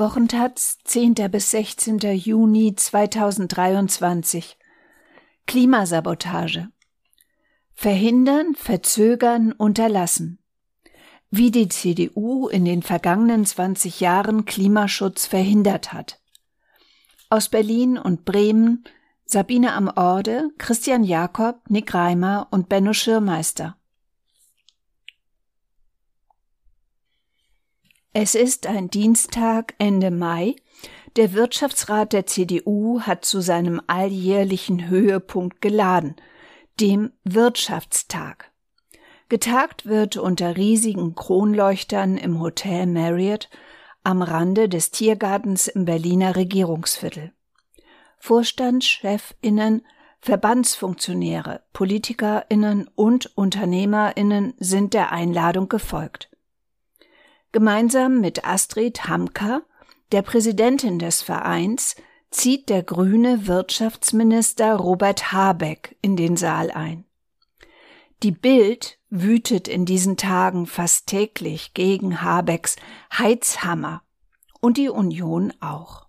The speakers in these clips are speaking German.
Wochentaz, 10. bis 16. Juni 2023. Klimasabotage. Verhindern, verzögern, unterlassen. Wie die CDU in den vergangenen 20 Jahren Klimaschutz verhindert hat. Aus Berlin und Bremen Sabine am Orde, Christian Jakob, Nick Reimer und Benno Schirmeister. Es ist ein Dienstag Ende Mai. Der Wirtschaftsrat der CDU hat zu seinem alljährlichen Höhepunkt geladen, dem Wirtschaftstag. Getagt wird unter riesigen Kronleuchtern im Hotel Marriott am Rande des Tiergartens im Berliner Regierungsviertel. Vorstandschefinnen, Verbandsfunktionäre, Politikerinnen und Unternehmerinnen sind der Einladung gefolgt. Gemeinsam mit Astrid Hamka, der Präsidentin des Vereins, zieht der grüne Wirtschaftsminister Robert Habeck in den Saal ein. Die Bild wütet in diesen Tagen fast täglich gegen Habecks Heizhammer und die Union auch.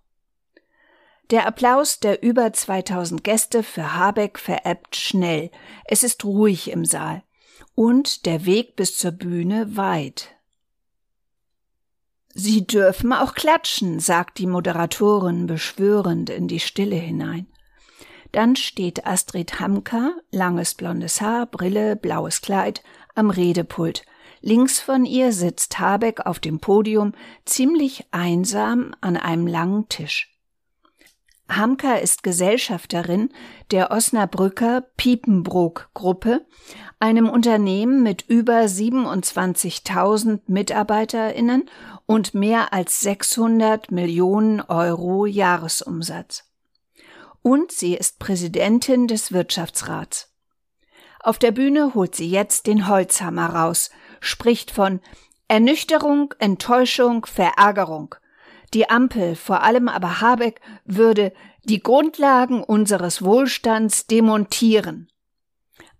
Der Applaus der über 2000 Gäste für Habeck verebbt schnell. Es ist ruhig im Saal. Und der Weg bis zur Bühne weit. Sie dürfen auch klatschen, sagt die Moderatorin beschwörend in die Stille hinein. Dann steht Astrid Hamka, langes blondes Haar, Brille, blaues Kleid, am Redepult. Links von ihr sitzt Habeck auf dem Podium, ziemlich einsam an einem langen Tisch. Hamka ist Gesellschafterin der Osnabrücker Piepenbrook Gruppe, einem Unternehmen mit über 27.000 MitarbeiterInnen und mehr als 600 Millionen Euro Jahresumsatz. Und sie ist Präsidentin des Wirtschaftsrats. Auf der Bühne holt sie jetzt den Holzhammer raus, spricht von Ernüchterung, Enttäuschung, Verärgerung. Die Ampel, vor allem aber Habeck, würde die Grundlagen unseres Wohlstands demontieren.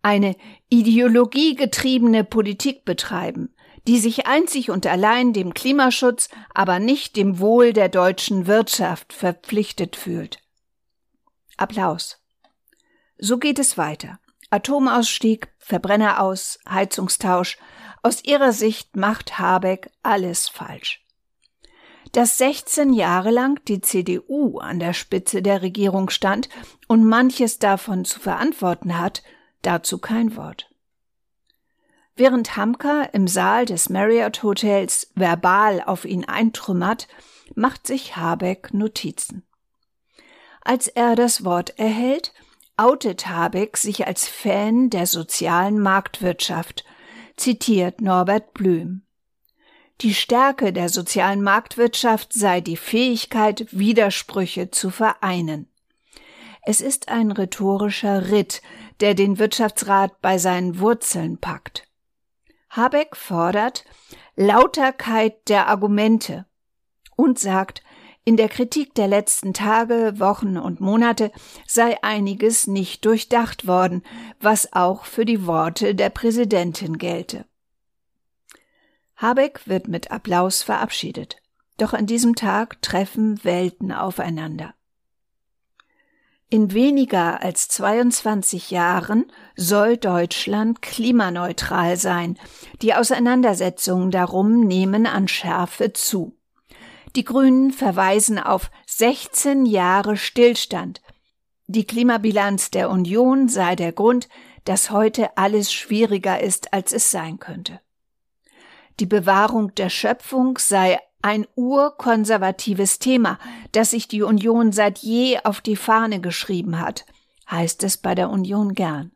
Eine ideologiegetriebene Politik betreiben, die sich einzig und allein dem Klimaschutz, aber nicht dem Wohl der deutschen Wirtschaft verpflichtet fühlt. Applaus. So geht es weiter. Atomausstieg, Verbrenner aus, Heizungstausch. Aus ihrer Sicht macht Habeck alles falsch. Dass 16 Jahre lang die CDU an der Spitze der Regierung stand und manches davon zu verantworten hat, dazu kein Wort. Während Hamka im Saal des Marriott Hotels verbal auf ihn eintrümmert, macht sich Habeck Notizen. Als er das Wort erhält, outet Habeck sich als Fan der sozialen Marktwirtschaft, zitiert Norbert Blüm. Die Stärke der sozialen Marktwirtschaft sei die Fähigkeit, Widersprüche zu vereinen. Es ist ein rhetorischer Ritt, der den Wirtschaftsrat bei seinen Wurzeln packt. Habeck fordert Lauterkeit der Argumente und sagt, in der Kritik der letzten Tage, Wochen und Monate sei einiges nicht durchdacht worden, was auch für die Worte der Präsidentin gelte. Habeck wird mit Applaus verabschiedet. Doch an diesem Tag treffen Welten aufeinander. In weniger als 22 Jahren soll Deutschland klimaneutral sein. Die Auseinandersetzungen darum nehmen an Schärfe zu. Die Grünen verweisen auf 16 Jahre Stillstand. Die Klimabilanz der Union sei der Grund, dass heute alles schwieriger ist, als es sein könnte. Die Bewahrung der Schöpfung sei ein urkonservatives Thema, das sich die Union seit je auf die Fahne geschrieben hat, heißt es bei der Union gern.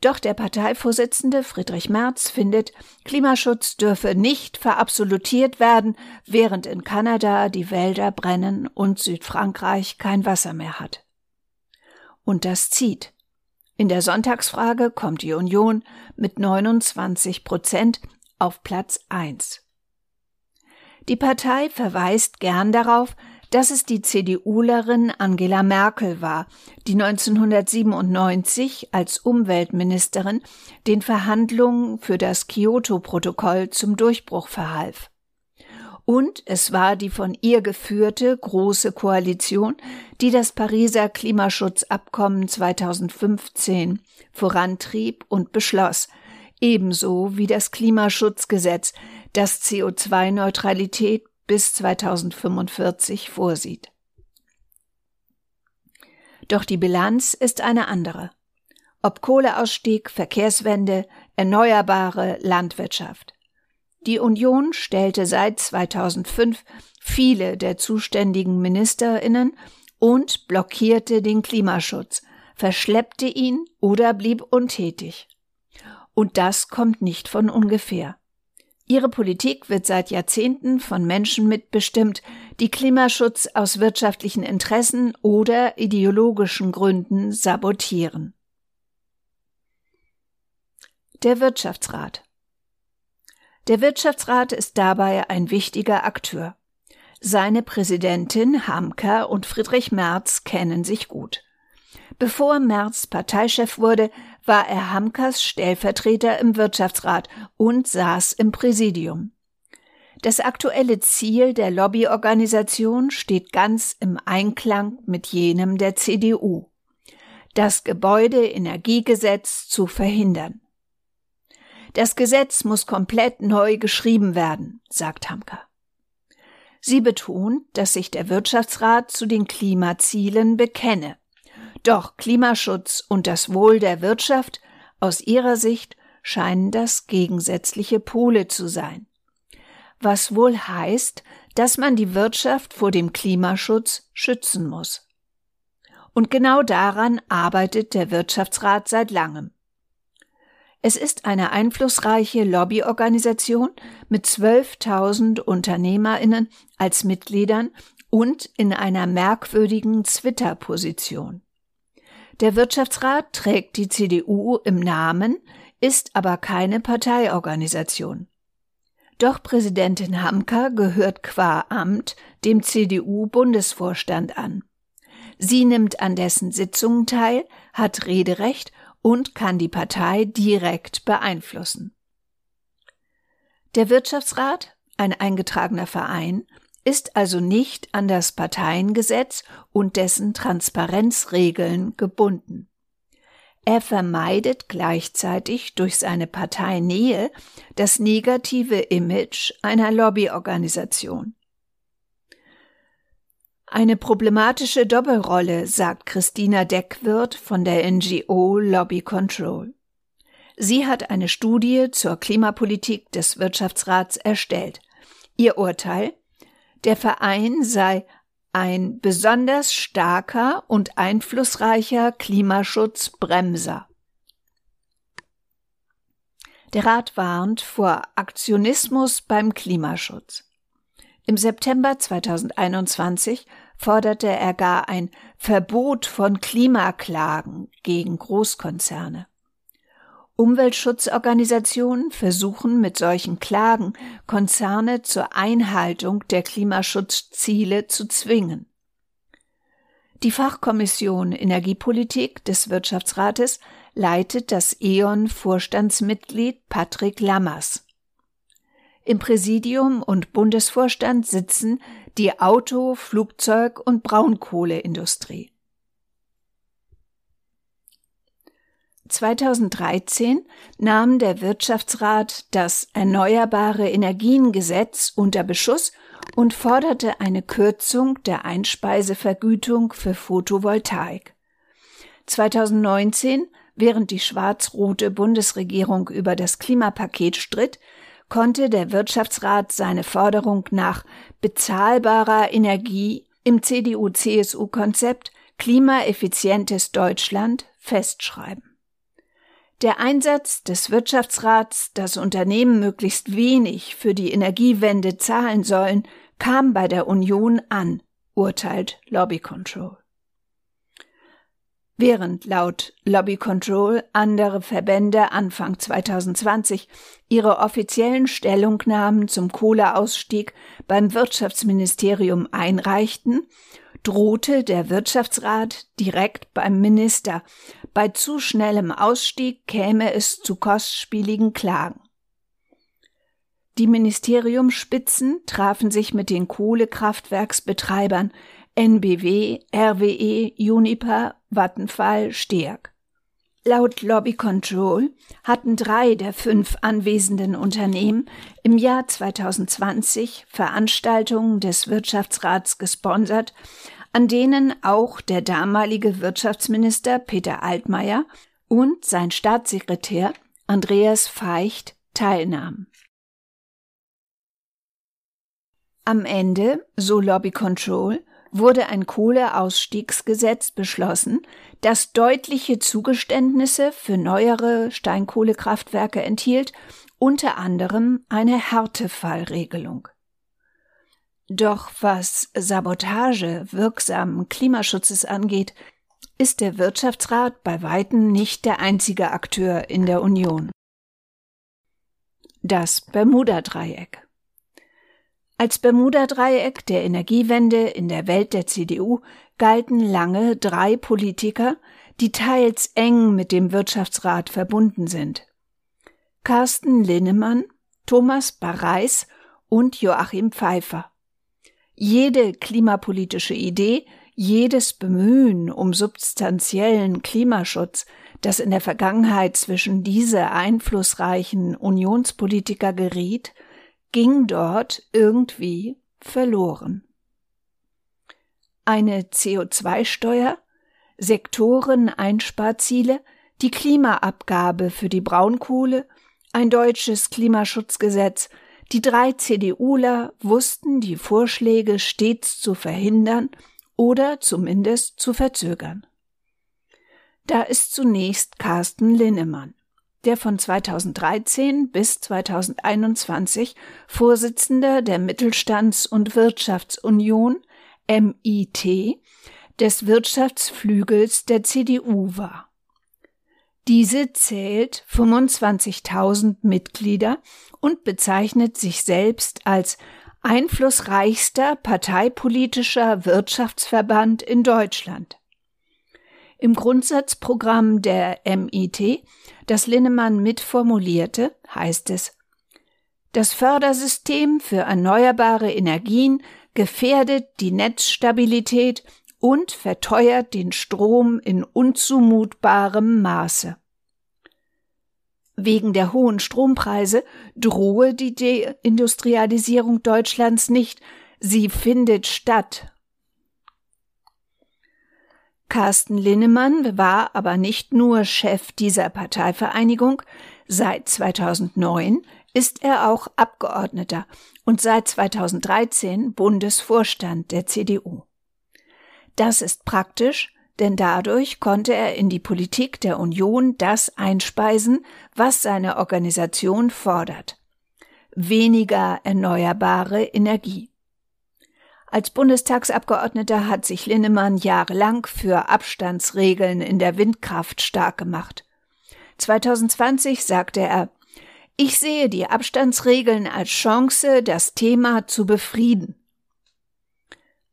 Doch der Parteivorsitzende Friedrich Merz findet, Klimaschutz dürfe nicht verabsolutiert werden, während in Kanada die Wälder brennen und Südfrankreich kein Wasser mehr hat. Und das zieht. In der Sonntagsfrage kommt die Union mit 29 Prozent auf Platz 1. Die Partei verweist gern darauf, dass es die CDUlerin Angela Merkel war, die 1997 als Umweltministerin den Verhandlungen für das Kyoto-Protokoll zum Durchbruch verhalf. und es war die von ihr geführte große Koalition, die das Pariser Klimaschutzabkommen 2015 vorantrieb und beschloss, ebenso wie das Klimaschutzgesetz, das CO2-Neutralität bis 2045 vorsieht. Doch die Bilanz ist eine andere. Ob Kohleausstieg, Verkehrswende, erneuerbare Landwirtschaft. Die Union stellte seit 2005 viele der zuständigen Ministerinnen und blockierte den Klimaschutz, verschleppte ihn oder blieb untätig. Und das kommt nicht von ungefähr. Ihre Politik wird seit Jahrzehnten von Menschen mitbestimmt, die Klimaschutz aus wirtschaftlichen Interessen oder ideologischen Gründen sabotieren. Der Wirtschaftsrat Der Wirtschaftsrat ist dabei ein wichtiger Akteur. Seine Präsidentin Hamka und Friedrich Merz kennen sich gut. Bevor Merz Parteichef wurde, war er Hamkers Stellvertreter im Wirtschaftsrat und saß im Präsidium. Das aktuelle Ziel der Lobbyorganisation steht ganz im Einklang mit jenem der CDU. Das Gebäudeenergiegesetz zu verhindern. Das Gesetz muss komplett neu geschrieben werden, sagt Hamka. Sie betont, dass sich der Wirtschaftsrat zu den Klimazielen bekenne. Doch Klimaschutz und das Wohl der Wirtschaft aus ihrer Sicht scheinen das gegensätzliche Pole zu sein. Was wohl heißt, dass man die Wirtschaft vor dem Klimaschutz schützen muss. Und genau daran arbeitet der Wirtschaftsrat seit langem. Es ist eine einflussreiche Lobbyorganisation mit 12.000 Unternehmerinnen als Mitgliedern und in einer merkwürdigen Twitter-Position. Der Wirtschaftsrat trägt die CDU im Namen, ist aber keine Parteiorganisation. Doch Präsidentin Hamka gehört qua Amt dem CDU-Bundesvorstand an. Sie nimmt an dessen Sitzungen teil, hat Rederecht und kann die Partei direkt beeinflussen. Der Wirtschaftsrat, ein eingetragener Verein, ist also nicht an das Parteiengesetz und dessen Transparenzregeln gebunden. Er vermeidet gleichzeitig durch seine Parteinähe das negative Image einer Lobbyorganisation. Eine problematische Doppelrolle, sagt Christina Deckwirth von der NGO Lobby Control. Sie hat eine Studie zur Klimapolitik des Wirtschaftsrats erstellt. Ihr Urteil der Verein sei ein besonders starker und einflussreicher Klimaschutzbremser. Der Rat warnt vor Aktionismus beim Klimaschutz. Im September 2021 forderte er gar ein Verbot von Klimaklagen gegen Großkonzerne. Umweltschutzorganisationen versuchen mit solchen Klagen Konzerne zur Einhaltung der Klimaschutzziele zu zwingen. Die Fachkommission Energiepolitik des Wirtschaftsrates leitet das E.ON-Vorstandsmitglied Patrick Lammers. Im Präsidium und Bundesvorstand sitzen die Auto-, Flugzeug- und Braunkohleindustrie. 2013 nahm der Wirtschaftsrat das Erneuerbare Energiengesetz unter Beschuss und forderte eine Kürzung der Einspeisevergütung für Photovoltaik. 2019, während die schwarz-rote Bundesregierung über das Klimapaket stritt, konnte der Wirtschaftsrat seine Forderung nach bezahlbarer Energie im CDU-CSU-Konzept Klimaeffizientes Deutschland festschreiben. Der Einsatz des Wirtschaftsrats, dass Unternehmen möglichst wenig für die Energiewende zahlen sollen, kam bei der Union an, urteilt Lobby Control. Während laut Lobby Control andere Verbände Anfang 2020 ihre offiziellen Stellungnahmen zum Kohleausstieg beim Wirtschaftsministerium einreichten, drohte der Wirtschaftsrat direkt beim Minister bei zu schnellem Ausstieg käme es zu kostspieligen Klagen. Die Ministeriumsspitzen trafen sich mit den Kohlekraftwerksbetreibern NBW, RWE, Uniper, Vattenfall, Steag. Laut Lobby Control hatten drei der fünf anwesenden Unternehmen im Jahr 2020 Veranstaltungen des Wirtschaftsrats gesponsert, an denen auch der damalige Wirtschaftsminister Peter Altmaier und sein Staatssekretär Andreas Feicht teilnahmen. Am Ende, so Lobby Control, wurde ein Kohleausstiegsgesetz beschlossen, das deutliche Zugeständnisse für neuere Steinkohlekraftwerke enthielt, unter anderem eine Härtefallregelung. Doch was Sabotage wirksamen Klimaschutzes angeht, ist der Wirtschaftsrat bei weitem nicht der einzige Akteur in der Union. Das Bermuda-Dreieck als Bermuda-Dreieck der Energiewende in der Welt der CDU galten lange drei Politiker, die teils eng mit dem Wirtschaftsrat verbunden sind. Carsten Linnemann, Thomas Barreis und Joachim Pfeiffer. Jede klimapolitische Idee, jedes Bemühen um substanziellen Klimaschutz, das in der Vergangenheit zwischen diese einflussreichen Unionspolitiker geriet, ging dort irgendwie verloren. Eine CO2-Steuer, Sektoreneinsparziele, die Klimaabgabe für die Braunkohle, ein deutsches Klimaschutzgesetz, die drei CDUler wussten die Vorschläge stets zu verhindern oder zumindest zu verzögern. Da ist zunächst Carsten Linnemann der von 2013 bis 2021 Vorsitzender der Mittelstands- und Wirtschaftsunion MIT des Wirtschaftsflügels der CDU war. Diese zählt 25.000 Mitglieder und bezeichnet sich selbst als einflussreichster parteipolitischer Wirtschaftsverband in Deutschland. Im Grundsatzprogramm der MIT, das Linnemann mitformulierte, heißt es Das Fördersystem für erneuerbare Energien gefährdet die Netzstabilität und verteuert den Strom in unzumutbarem Maße. Wegen der hohen Strompreise drohe die Deindustrialisierung Deutschlands nicht, sie findet statt Carsten Linnemann war aber nicht nur Chef dieser Parteivereinigung, seit 2009 ist er auch Abgeordneter und seit 2013 Bundesvorstand der CDU. Das ist praktisch, denn dadurch konnte er in die Politik der Union das einspeisen, was seine Organisation fordert. Weniger erneuerbare Energie. Als Bundestagsabgeordneter hat sich Linnemann jahrelang für Abstandsregeln in der Windkraft stark gemacht. 2020 sagte er, ich sehe die Abstandsregeln als Chance, das Thema zu befrieden.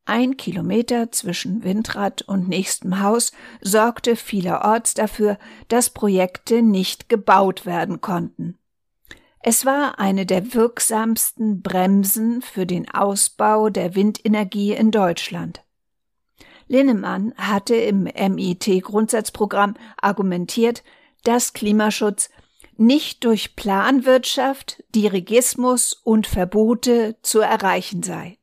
Ein Kilometer zwischen Windrad und nächstem Haus sorgte vielerorts dafür, dass Projekte nicht gebaut werden konnten. Es war eine der wirksamsten Bremsen für den Ausbau der Windenergie in Deutschland. Linnemann hatte im MIT-Grundsatzprogramm argumentiert, dass Klimaschutz nicht durch Planwirtschaft, Dirigismus und Verbote zu erreichen sei.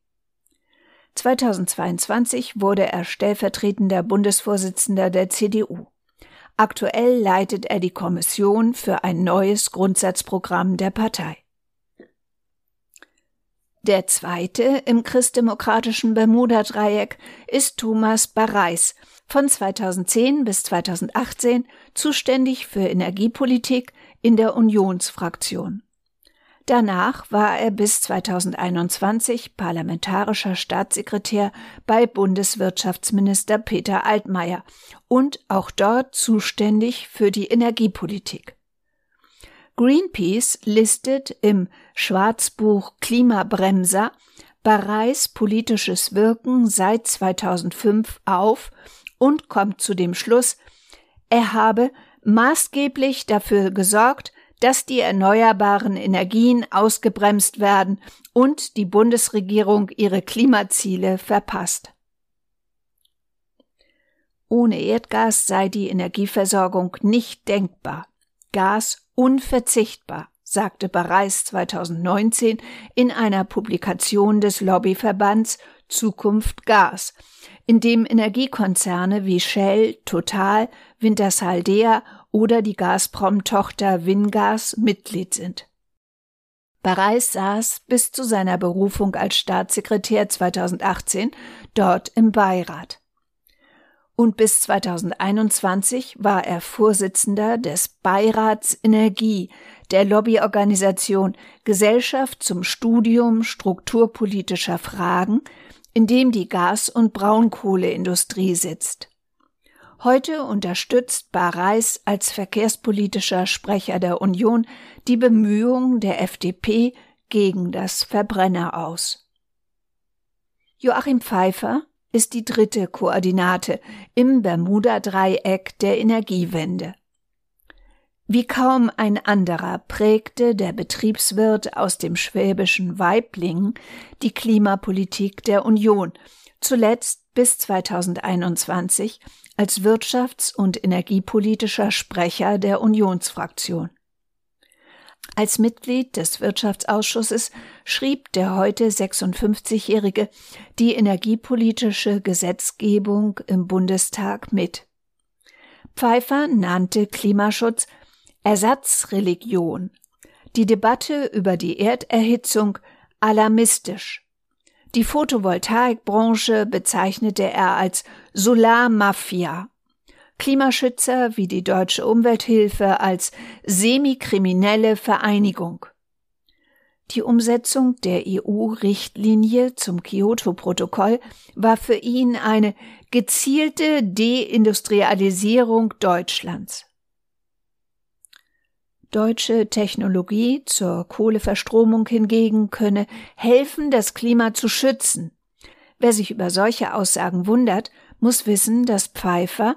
2022 wurde er stellvertretender Bundesvorsitzender der CDU. Aktuell leitet er die Kommission für ein neues Grundsatzprogramm der Partei. Der zweite im christdemokratischen Bermuda-Dreieck ist Thomas Barreis, von 2010 bis 2018 zuständig für Energiepolitik in der Unionsfraktion. Danach war er bis 2021 parlamentarischer Staatssekretär bei Bundeswirtschaftsminister Peter Altmaier und auch dort zuständig für die Energiepolitik. Greenpeace listet im Schwarzbuch Klimabremser Bareis politisches Wirken seit 2005 auf und kommt zu dem Schluss, er habe maßgeblich dafür gesorgt, dass die erneuerbaren Energien ausgebremst werden und die Bundesregierung ihre Klimaziele verpasst. Ohne Erdgas sei die Energieversorgung nicht denkbar, Gas unverzichtbar, sagte Bareis 2019 in einer Publikation des Lobbyverbands Zukunft Gas, in dem Energiekonzerne wie Shell, Total, Wintershaldea oder die Gazprom-Tochter Wingas Mitglied sind. Bareis saß bis zu seiner Berufung als Staatssekretär 2018 dort im Beirat. Und bis 2021 war er Vorsitzender des Beirats Energie der Lobbyorganisation Gesellschaft zum Studium strukturpolitischer Fragen, in dem die Gas- und Braunkohleindustrie sitzt. Heute unterstützt Bareis als verkehrspolitischer Sprecher der Union die Bemühungen der FDP gegen das Verbrenner aus. Joachim Pfeiffer ist die dritte Koordinate im Bermuda-Dreieck der Energiewende. Wie kaum ein anderer prägte der Betriebswirt aus dem schwäbischen Weiblingen die Klimapolitik der Union, zuletzt bis 2021 als wirtschafts- und energiepolitischer Sprecher der Unionsfraktion. Als Mitglied des Wirtschaftsausschusses schrieb der heute 56-Jährige die energiepolitische Gesetzgebung im Bundestag mit. Pfeiffer nannte Klimaschutz Ersatzreligion, die Debatte über die Erderhitzung alarmistisch. Die Photovoltaikbranche bezeichnete er als Solarmafia. Klimaschützer wie die Deutsche Umwelthilfe als semikriminelle Vereinigung. Die Umsetzung der EU-Richtlinie zum Kyoto-Protokoll war für ihn eine gezielte Deindustrialisierung Deutschlands deutsche Technologie zur Kohleverstromung hingegen könne helfen, das Klima zu schützen. Wer sich über solche Aussagen wundert, muss wissen, dass Pfeiffer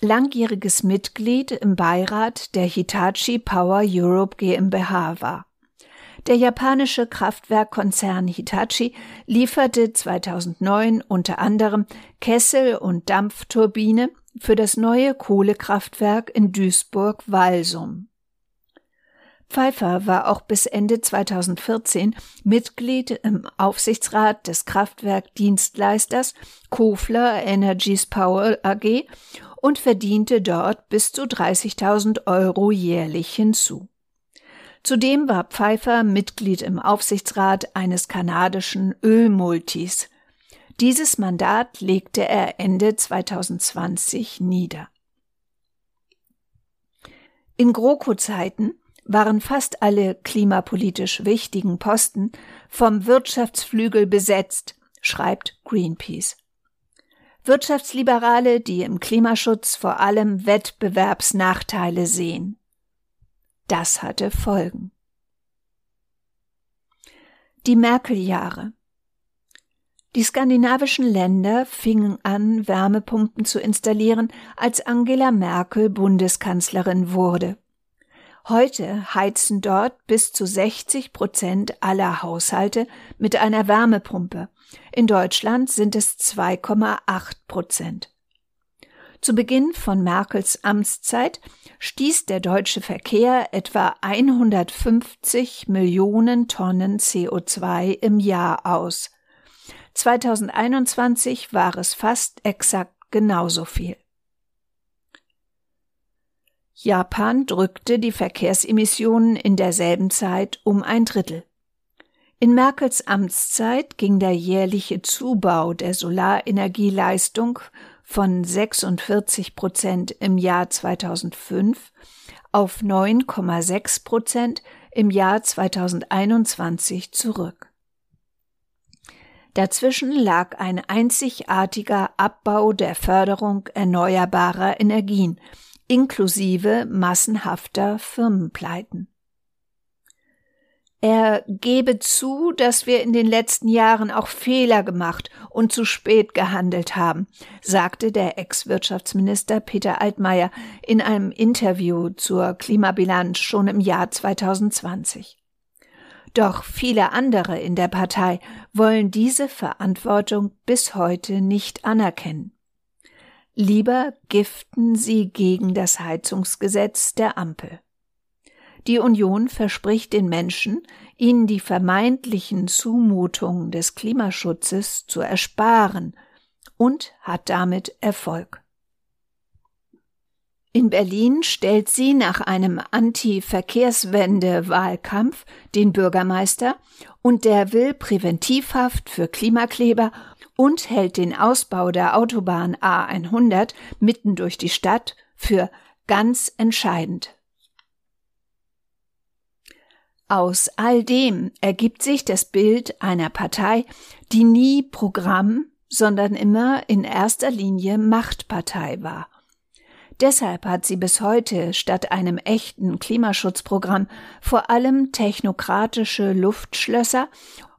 langjähriges Mitglied im Beirat der Hitachi Power Europe GmbH war. Der japanische Kraftwerkkonzern Hitachi lieferte 2009 unter anderem Kessel- und Dampfturbine für das neue Kohlekraftwerk in Duisburg-Walsum. Pfeiffer war auch bis Ende 2014 Mitglied im Aufsichtsrat des Kraftwerkdienstleisters Kofler Energies Power AG und verdiente dort bis zu 30.000 Euro jährlich hinzu. Zudem war Pfeiffer Mitglied im Aufsichtsrat eines kanadischen Ölmultis. Dieses Mandat legte er Ende 2020 nieder. In GroKo-Zeiten waren fast alle klimapolitisch wichtigen Posten vom Wirtschaftsflügel besetzt, schreibt Greenpeace. Wirtschaftsliberale, die im Klimaschutz vor allem Wettbewerbsnachteile sehen. Das hatte Folgen. Die Merkel-Jahre. Die skandinavischen Länder fingen an, Wärmepumpen zu installieren, als Angela Merkel Bundeskanzlerin wurde. Heute heizen dort bis zu 60 Prozent aller Haushalte mit einer Wärmepumpe. In Deutschland sind es 2,8 Prozent. Zu Beginn von Merkels Amtszeit stieß der deutsche Verkehr etwa 150 Millionen Tonnen CO2 im Jahr aus. 2021 war es fast exakt genauso viel. Japan drückte die Verkehrsemissionen in derselben Zeit um ein Drittel. In Merkels Amtszeit ging der jährliche Zubau der Solarenergieleistung von 46 Prozent im Jahr 2005 auf 9,6 Prozent im Jahr 2021 zurück. Dazwischen lag ein einzigartiger Abbau der Förderung erneuerbarer Energien, inklusive massenhafter Firmenpleiten. Er gebe zu, dass wir in den letzten Jahren auch Fehler gemacht und zu spät gehandelt haben, sagte der Ex-Wirtschaftsminister Peter Altmaier in einem Interview zur Klimabilanz schon im Jahr 2020. Doch viele andere in der Partei wollen diese Verantwortung bis heute nicht anerkennen. Lieber giften sie gegen das Heizungsgesetz der Ampel. Die Union verspricht den Menschen, ihnen die vermeintlichen Zumutungen des Klimaschutzes zu ersparen und hat damit Erfolg. In Berlin stellt sie nach einem Anti-Verkehrswende-Wahlkampf den Bürgermeister und der will Präventivhaft für Klimakleber und hält den Ausbau der Autobahn A100 mitten durch die Stadt für ganz entscheidend. Aus all dem ergibt sich das Bild einer Partei, die nie Programm, sondern immer in erster Linie Machtpartei war. Deshalb hat sie bis heute statt einem echten Klimaschutzprogramm vor allem technokratische Luftschlösser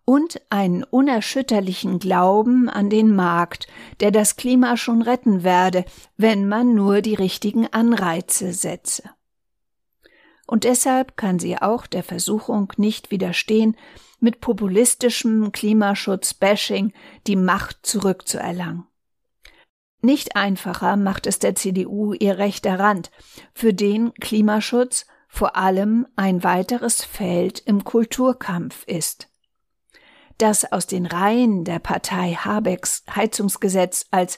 und einen unerschütterlichen Glauben an den Markt, der das Klima schon retten werde, wenn man nur die richtigen Anreize setze. Und deshalb kann sie auch der Versuchung nicht widerstehen, mit populistischem Klimaschutz-Bashing die Macht zurückzuerlangen. Nicht einfacher macht es der CDU ihr rechter Rand, für den Klimaschutz vor allem ein weiteres Feld im Kulturkampf ist. Dass aus den Reihen der Partei Habecks Heizungsgesetz als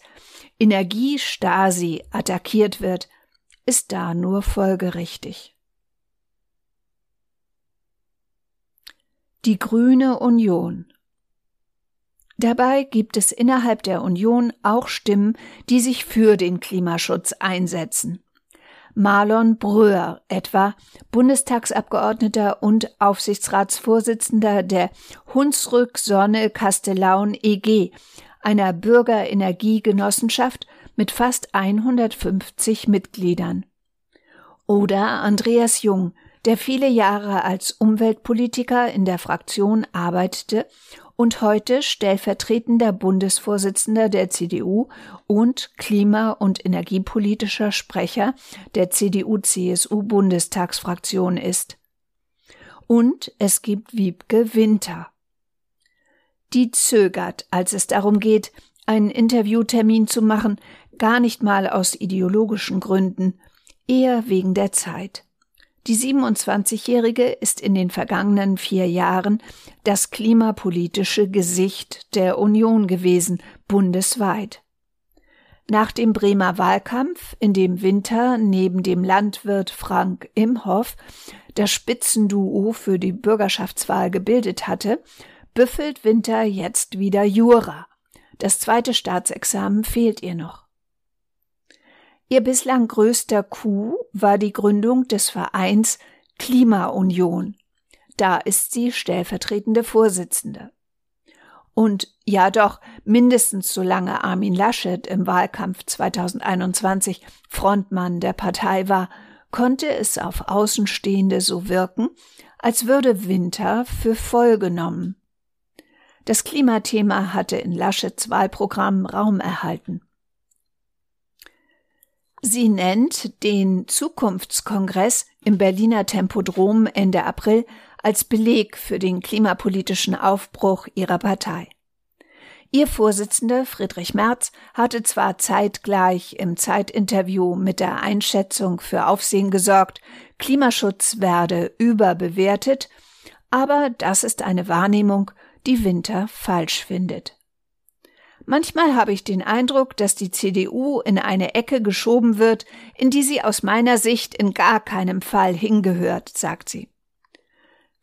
Energiestasi attackiert wird, ist da nur folgerichtig. Die Grüne Union Dabei gibt es innerhalb der Union auch Stimmen, die sich für den Klimaschutz einsetzen. Marlon Bröhr etwa, Bundestagsabgeordneter und Aufsichtsratsvorsitzender der Hunsrück Sonne Kastellaun EG, einer Bürgerenergiegenossenschaft mit fast 150 Mitgliedern. Oder Andreas Jung, der viele Jahre als Umweltpolitiker in der Fraktion arbeitete und heute stellvertretender Bundesvorsitzender der CDU und klima- und energiepolitischer Sprecher der CDU-CSU-Bundestagsfraktion ist. Und es gibt Wiebke Winter. Die zögert, als es darum geht, einen Interviewtermin zu machen, gar nicht mal aus ideologischen Gründen, eher wegen der Zeit. Die 27-Jährige ist in den vergangenen vier Jahren das klimapolitische Gesicht der Union gewesen, bundesweit. Nach dem Bremer Wahlkampf, in dem Winter neben dem Landwirt Frank Imhoff das Spitzenduo für die Bürgerschaftswahl gebildet hatte, büffelt Winter jetzt wieder Jura. Das zweite Staatsexamen fehlt ihr noch. Ihr bislang größter Coup war die Gründung des Vereins Klimaunion. Da ist sie stellvertretende Vorsitzende. Und ja doch, mindestens solange Armin Laschet im Wahlkampf 2021 Frontmann der Partei war, konnte es auf Außenstehende so wirken, als würde Winter für voll genommen. Das Klimathema hatte in Laschets Wahlprogramm Raum erhalten. Sie nennt den Zukunftskongress im Berliner Tempodrom Ende April als Beleg für den klimapolitischen Aufbruch ihrer Partei. Ihr Vorsitzender Friedrich Merz hatte zwar zeitgleich im Zeitinterview mit der Einschätzung für Aufsehen gesorgt, Klimaschutz werde überbewertet, aber das ist eine Wahrnehmung, die Winter falsch findet. Manchmal habe ich den Eindruck, dass die CDU in eine Ecke geschoben wird, in die sie aus meiner Sicht in gar keinem Fall hingehört, sagt sie.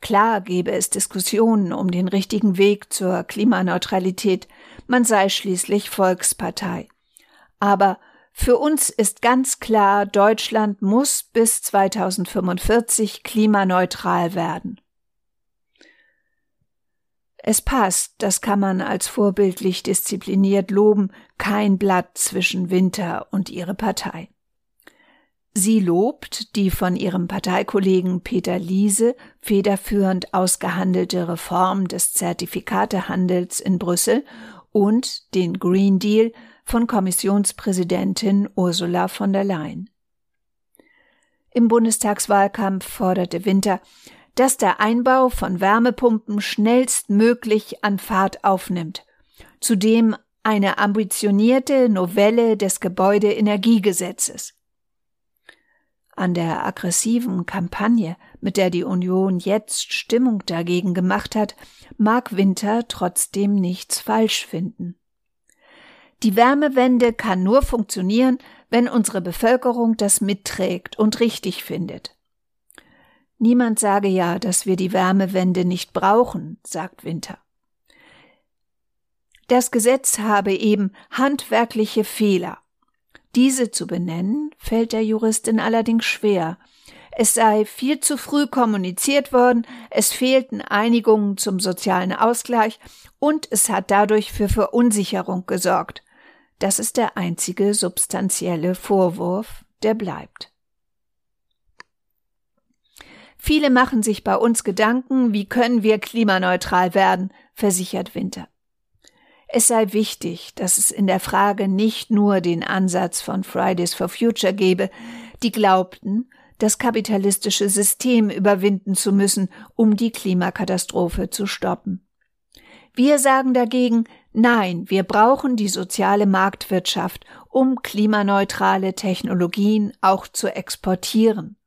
Klar gebe es Diskussionen um den richtigen Weg zur Klimaneutralität, man sei schließlich Volkspartei. Aber für uns ist ganz klar, Deutschland muss bis 2045 klimaneutral werden. Es passt, das kann man als vorbildlich diszipliniert loben, kein Blatt zwischen Winter und ihre Partei. Sie lobt die von ihrem Parteikollegen Peter Liese federführend ausgehandelte Reform des Zertifikatehandels in Brüssel und den Green Deal von Kommissionspräsidentin Ursula von der Leyen. Im Bundestagswahlkampf forderte Winter, dass der Einbau von Wärmepumpen schnellstmöglich an Fahrt aufnimmt. Zudem eine ambitionierte Novelle des Gebäudeenergiegesetzes. An der aggressiven Kampagne, mit der die Union jetzt Stimmung dagegen gemacht hat, mag Winter trotzdem nichts falsch finden. Die Wärmewende kann nur funktionieren, wenn unsere Bevölkerung das mitträgt und richtig findet. Niemand sage ja, dass wir die Wärmewende nicht brauchen, sagt Winter. Das Gesetz habe eben handwerkliche Fehler. Diese zu benennen, fällt der Juristin allerdings schwer. Es sei viel zu früh kommuniziert worden, es fehlten Einigungen zum sozialen Ausgleich und es hat dadurch für Verunsicherung gesorgt. Das ist der einzige substanzielle Vorwurf, der bleibt. Viele machen sich bei uns Gedanken, wie können wir klimaneutral werden, versichert Winter. Es sei wichtig, dass es in der Frage nicht nur den Ansatz von Fridays for Future gebe, die glaubten, das kapitalistische System überwinden zu müssen, um die Klimakatastrophe zu stoppen. Wir sagen dagegen, nein, wir brauchen die soziale Marktwirtschaft, um klimaneutrale Technologien auch zu exportieren.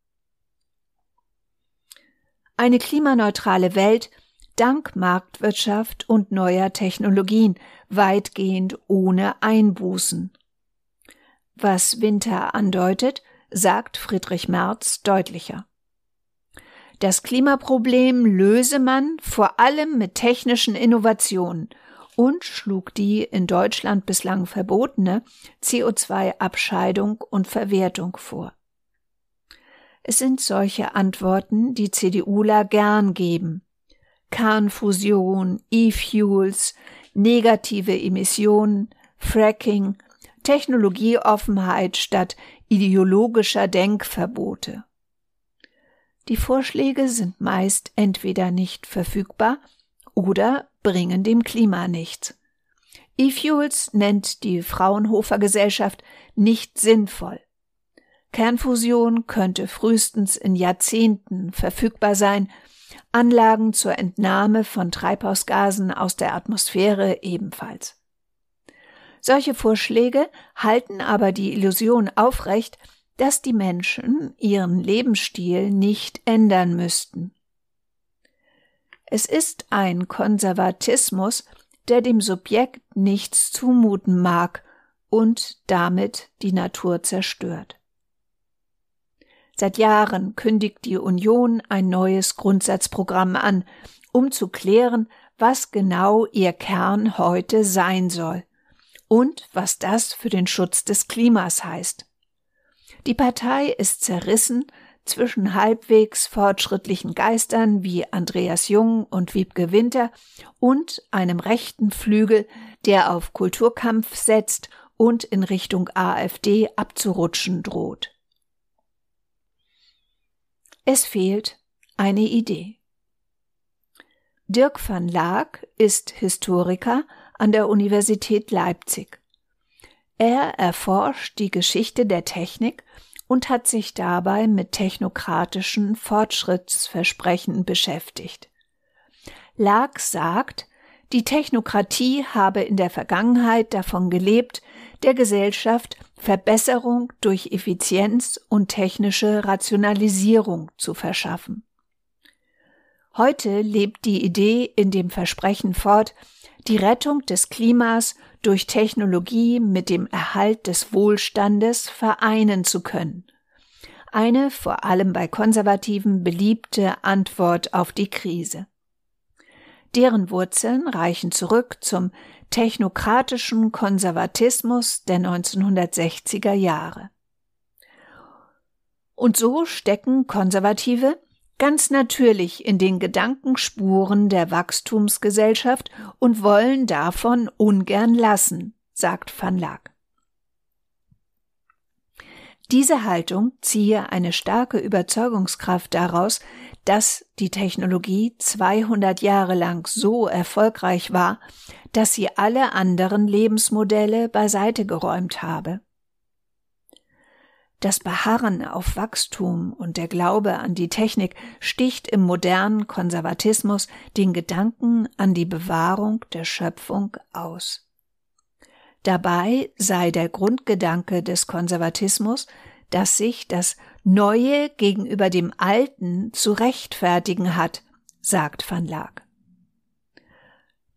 Eine klimaneutrale Welt dank Marktwirtschaft und neuer Technologien weitgehend ohne Einbußen. Was Winter andeutet, sagt Friedrich Merz deutlicher. Das Klimaproblem löse man vor allem mit technischen Innovationen und schlug die in Deutschland bislang verbotene CO2-Abscheidung und Verwertung vor. Es sind solche Antworten, die CDUler gern geben. Kernfusion, E-Fuels, negative Emissionen, Fracking, Technologieoffenheit statt ideologischer Denkverbote. Die Vorschläge sind meist entweder nicht verfügbar oder bringen dem Klima nichts. E-Fuels nennt die Fraunhofer Gesellschaft nicht sinnvoll. Kernfusion könnte frühestens in Jahrzehnten verfügbar sein, Anlagen zur Entnahme von Treibhausgasen aus der Atmosphäre ebenfalls. Solche Vorschläge halten aber die Illusion aufrecht, dass die Menschen ihren Lebensstil nicht ändern müssten. Es ist ein Konservatismus, der dem Subjekt nichts zumuten mag und damit die Natur zerstört. Seit Jahren kündigt die Union ein neues Grundsatzprogramm an, um zu klären, was genau ihr Kern heute sein soll und was das für den Schutz des Klimas heißt. Die Partei ist zerrissen zwischen halbwegs fortschrittlichen Geistern wie Andreas Jung und Wiebke Winter und einem rechten Flügel, der auf Kulturkampf setzt und in Richtung AfD abzurutschen droht. Es fehlt eine Idee. Dirk van Laak ist Historiker an der Universität Leipzig. Er erforscht die Geschichte der Technik und hat sich dabei mit technokratischen Fortschrittsversprechen beschäftigt. Laak sagt, die Technokratie habe in der Vergangenheit davon gelebt, der Gesellschaft Verbesserung durch Effizienz und technische Rationalisierung zu verschaffen. Heute lebt die Idee in dem Versprechen fort, die Rettung des Klimas durch Technologie mit dem Erhalt des Wohlstandes vereinen zu können. Eine vor allem bei Konservativen beliebte Antwort auf die Krise. Deren Wurzeln reichen zurück zum technokratischen Konservatismus der 1960er Jahre. Und so stecken Konservative ganz natürlich in den Gedankenspuren der Wachstumsgesellschaft und wollen davon ungern lassen, sagt van Laak. Diese Haltung ziehe eine starke Überzeugungskraft daraus, dass die Technologie 200 Jahre lang so erfolgreich war, dass sie alle anderen Lebensmodelle beiseite geräumt habe. Das Beharren auf Wachstum und der Glaube an die Technik sticht im modernen Konservatismus den Gedanken an die Bewahrung der Schöpfung aus. Dabei sei der Grundgedanke des Konservatismus, dass sich das Neue gegenüber dem Alten zu rechtfertigen hat, sagt Van Laak.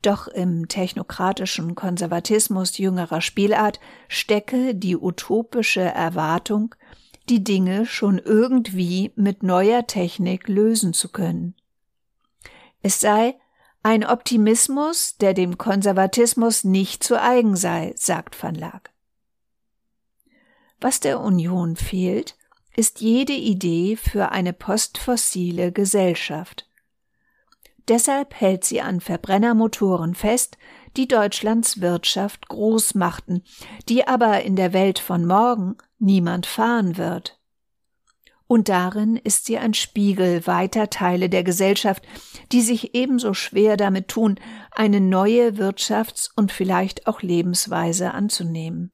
Doch im technokratischen Konservatismus jüngerer Spielart stecke die utopische Erwartung, die Dinge schon irgendwie mit neuer Technik lösen zu können. Es sei ein Optimismus, der dem Konservatismus nicht zu eigen sei, sagt Van Laak. Was der Union fehlt, ist jede Idee für eine postfossile Gesellschaft. Deshalb hält sie an Verbrennermotoren fest, die Deutschlands Wirtschaft groß machten, die aber in der Welt von morgen niemand fahren wird. Und darin ist sie ein Spiegel weiter Teile der Gesellschaft, die sich ebenso schwer damit tun, eine neue Wirtschafts- und vielleicht auch Lebensweise anzunehmen.